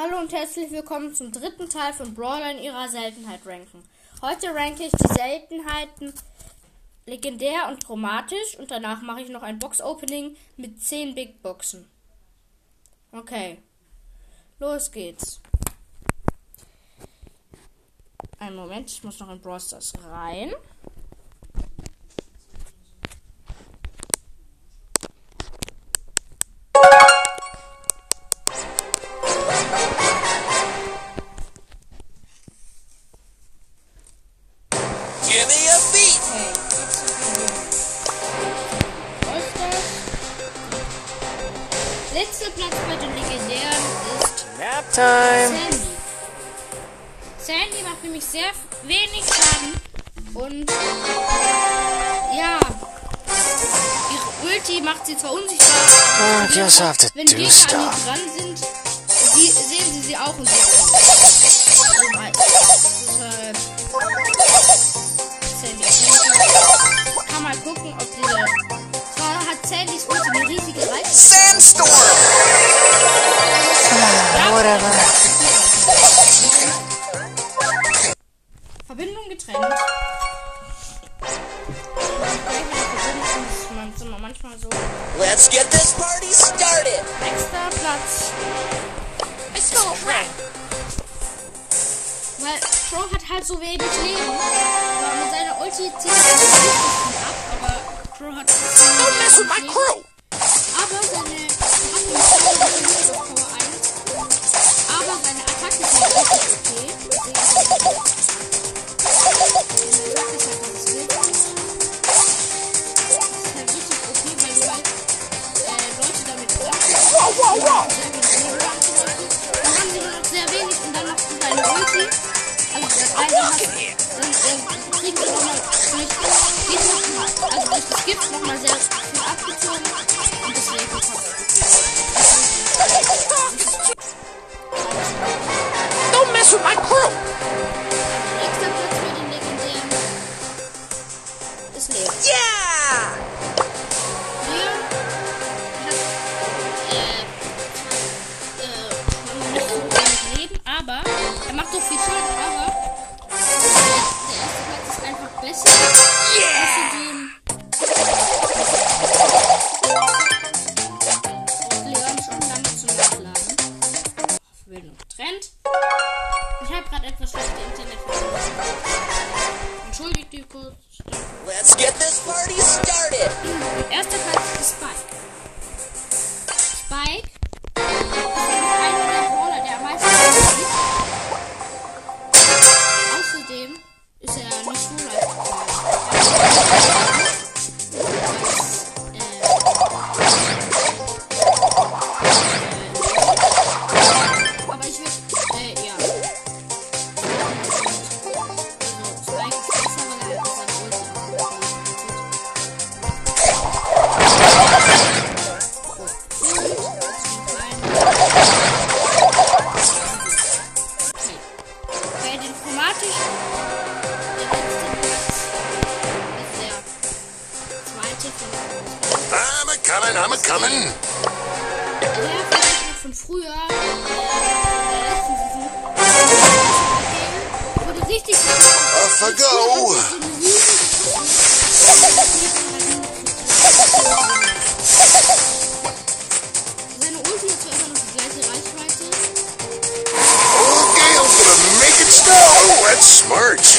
Hallo und herzlich willkommen zum dritten Teil von Brawler in ihrer Seltenheit ranken. Heute ranke ich die Seltenheiten legendär und chromatisch und danach mache ich noch ein Box-Opening mit 10 Big Boxen. Okay, los geht's. Einen Moment, ich muss noch in Brawl Stars rein. Letzter Platz bei den Legendären ist Nap time. Sandy. Sandy macht nämlich sehr wenig Schaden und ja, ihre Ulti macht sie zwar unsichtbar, aber just have to wenn do Gegner an ihr dran sind, sie, sehen sie sie auch und sie oh mein, deshalb Sandy kann mal gucken, ob diese zwar hat Sandys Ulti eine riesige Reichweite, Sandstorm. Whatever. Verbindung getrennt. Manchmal so. Let's get this party started. Nächster Platz. Let's go, Frank. Weil Crow hat halt so wenig Leben. Aber mit seiner Ulti zieht er viel ab. Aber Crow hat Don't mess with my Leben. crew. Aber er macht doch viel Schaden, aber Listen. Yeah. Off I go. Seine Ulti hat zwar immer noch die gleiche Reichweite, Old Gale's gonna make it snow. That's smart.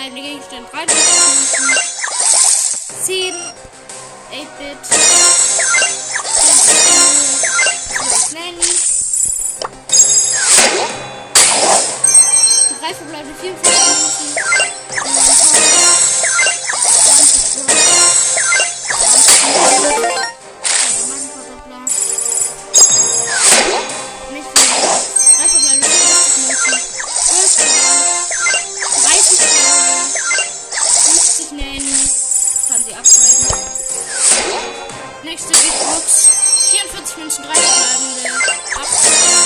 einen Gegenstand weiterkämpfen. 10 8-Bit. nächste Big Box. 44 Münzen, 3 verbleibende. Abfall.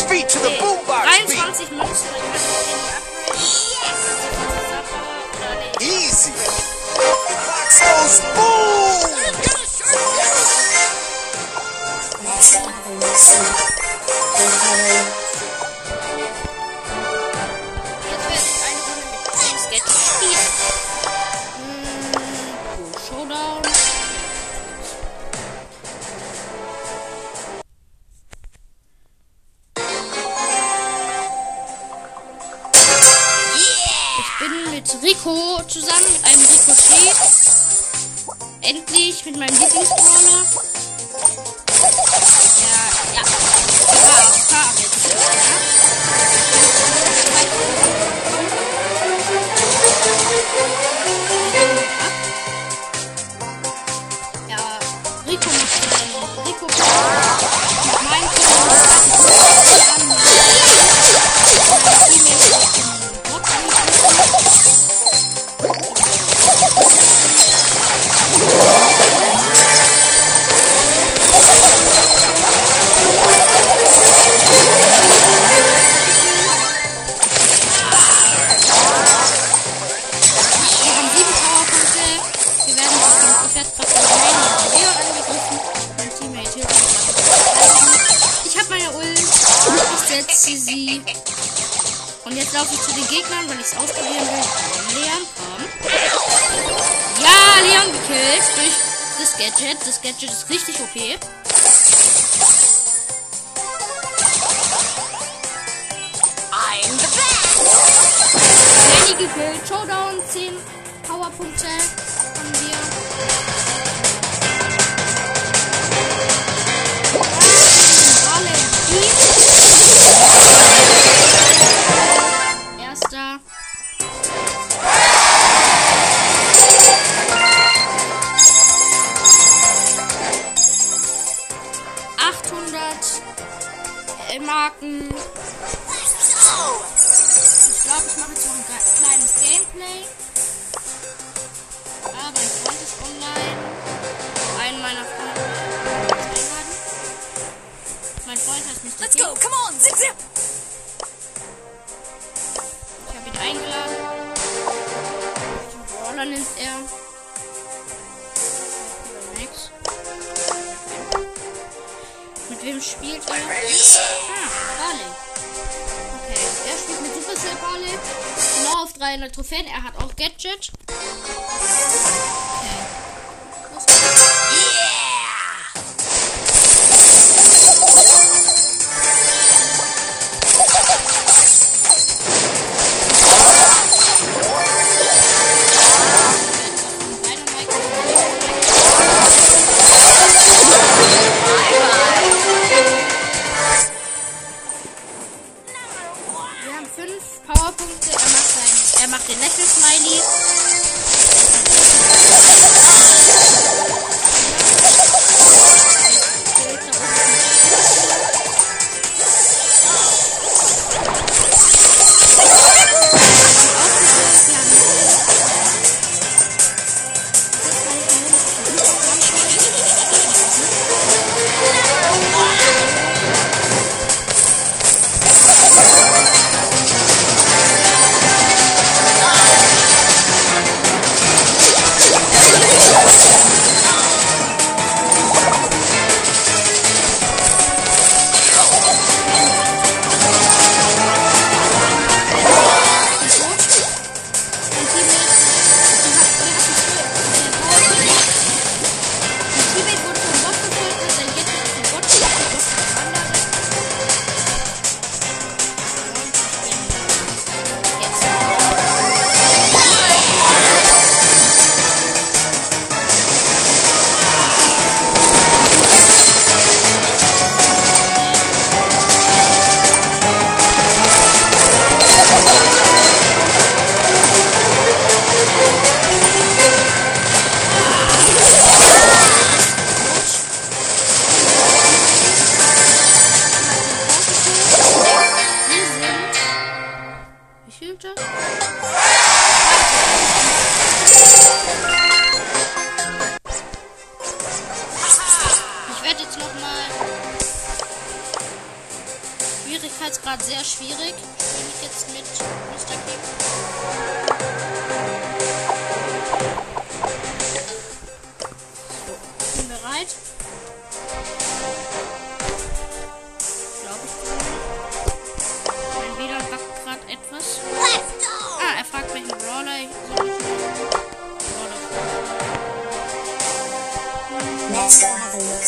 Speed to the boombox. 23 Münzen. sie sie. Und jetzt laufe ich zu den Gegnern, weil ich es ausprobieren will. Leon, komm. Ja, Leon gekillt durch das Gadget. Das Gadget ist richtig Okay. Manny gekillt. Showdown, 10 Powerpunkte. Und Yeah. Wem spielt er? Ah, Barley. Okay, er spielt mit Supercell Barley. Genau auf 300 Trophäen. Er hat auch Gadget. Macht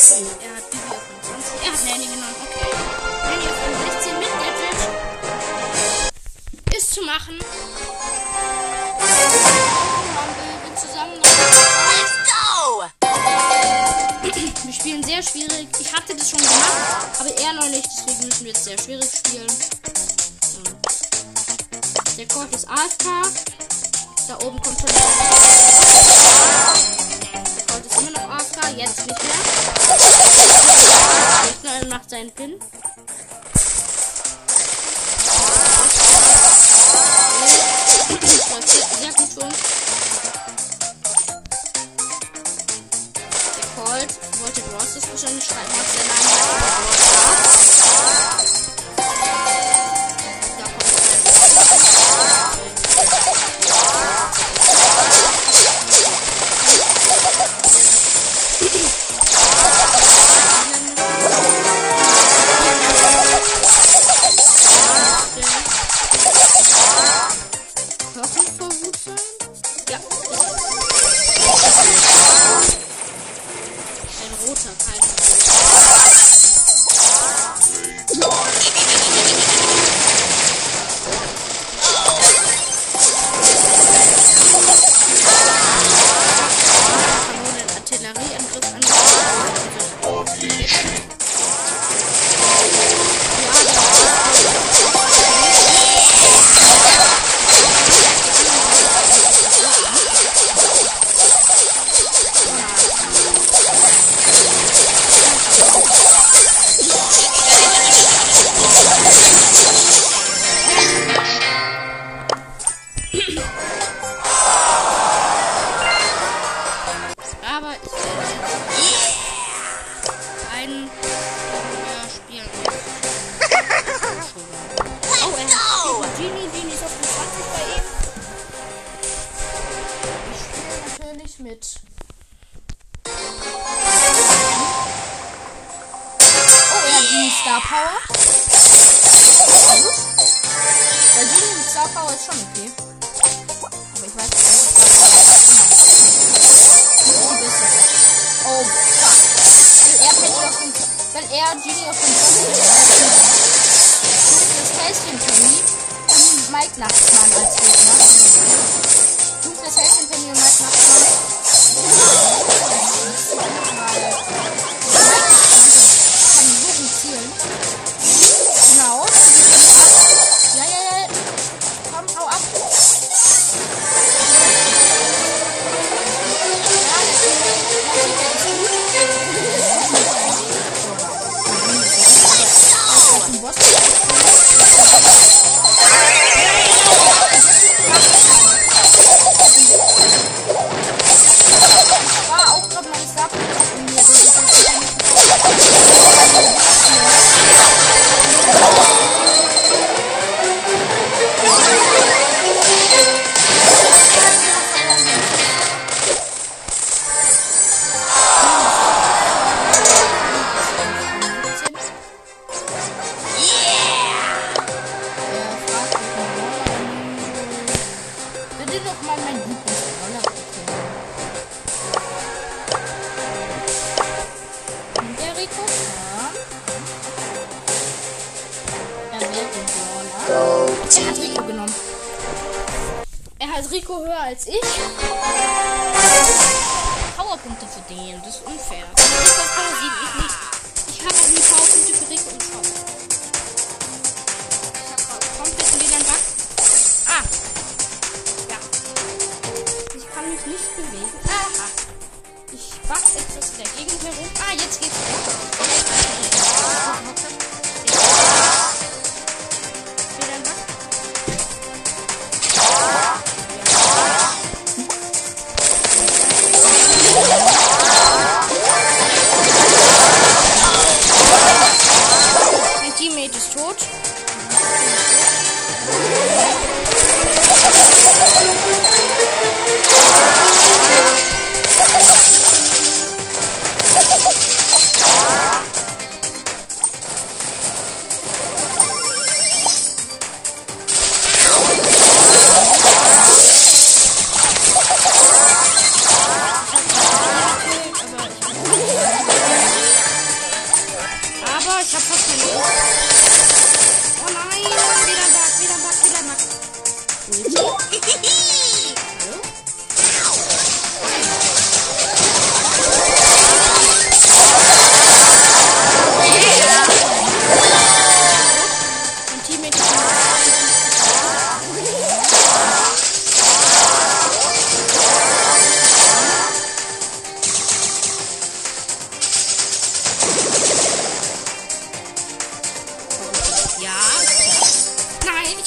16. Er hat Bibi auf 20. Er hat Nanny genommen. Okay. Nanny auf 16 mit Gadget. Ist zu machen. Wir spielen sehr schwierig. Ich hatte das schon gemacht, aber er noch nicht. Deswegen müssen wir jetzt sehr schwierig spielen. Der Korb ist AFK. Da oben kommt schon der macht seinen Pin. Sehr, gut uns. Der Colt wollte Bros. wahrscheinlich schreiben, was der Name Power ist schon okay. Aber ich weiß nicht, was. Oh, fuck. Weil er Penny auf den, weil er Genie auf den Dunkles Häschen Penny und Mike Nachtmann als Gegner. Dunkles Häschen Penny und Mike Nachtmann. Weil doch mal mein Lieblingsroller Und der Rico? Ja. Er wählt den hat Rico genommen. Er hat Rico höher als ich. Powerpunkte für den, das ist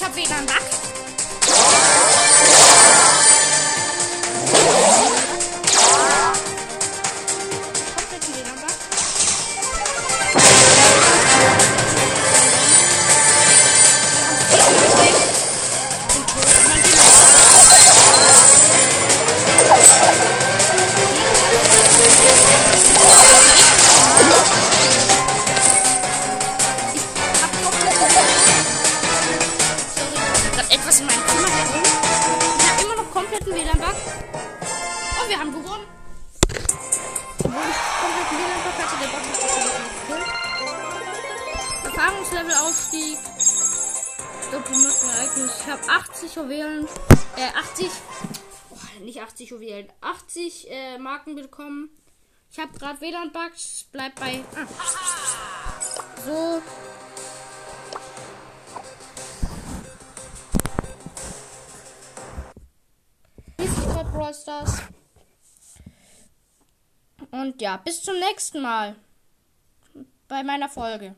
ich habe wieder WLAN-Bug. Und wir haben gewonnen. Obwohl ich kompletten WLAN-Bug hatte, der Bug hat das gekillt. Erfahrungslevel-Aufstieg. Doppelmarkenereignis. Ich habe 80 Juwelen. Äh, 80. Oh, nicht 80 Juwelen. 80 äh, Marken bekommen. Ich habe gerade WLAN-Bugs. Bleibt bei. Ah. So. Brawl Stars. Und ja, bis zum nächsten Mal bei meiner Folge.